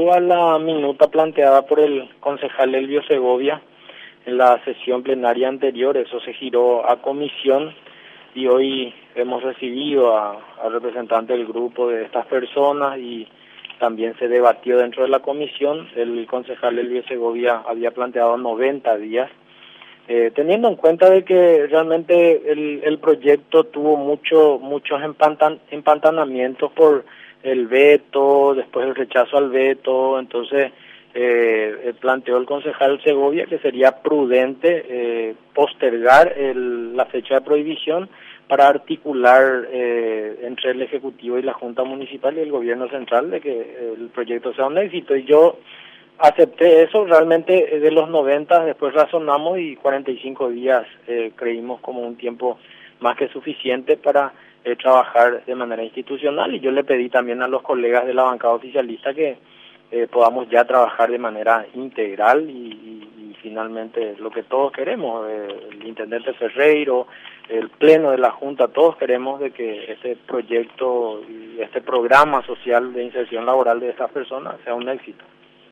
respecto a la minuta planteada por el concejal Elvio Segovia en la sesión plenaria anterior, eso se giró a comisión y hoy hemos recibido a, al representante del grupo de estas personas y también se debatió dentro de la comisión. El concejal Elvio Segovia había planteado 90 días, eh, teniendo en cuenta de que realmente el, el proyecto tuvo mucho, muchos empantan, empantanamientos por el veto, después rechazo al veto, entonces eh, eh, planteó el concejal Segovia que sería prudente eh, postergar el, la fecha de prohibición para articular eh, entre el Ejecutivo y la Junta Municipal y el Gobierno Central de que el proyecto sea un éxito. Y yo acepté eso, realmente de los 90 después razonamos y 45 días eh, creímos como un tiempo más que suficiente para eh, trabajar de manera institucional y yo le pedí también a los colegas de la bancada oficialista que eh, podamos ya trabajar de manera integral y, finalmente lo que todos queremos, eh, el intendente Ferreiro, el pleno de la Junta, todos queremos de que este proyecto y este programa social de inserción laboral de estas personas sea un éxito.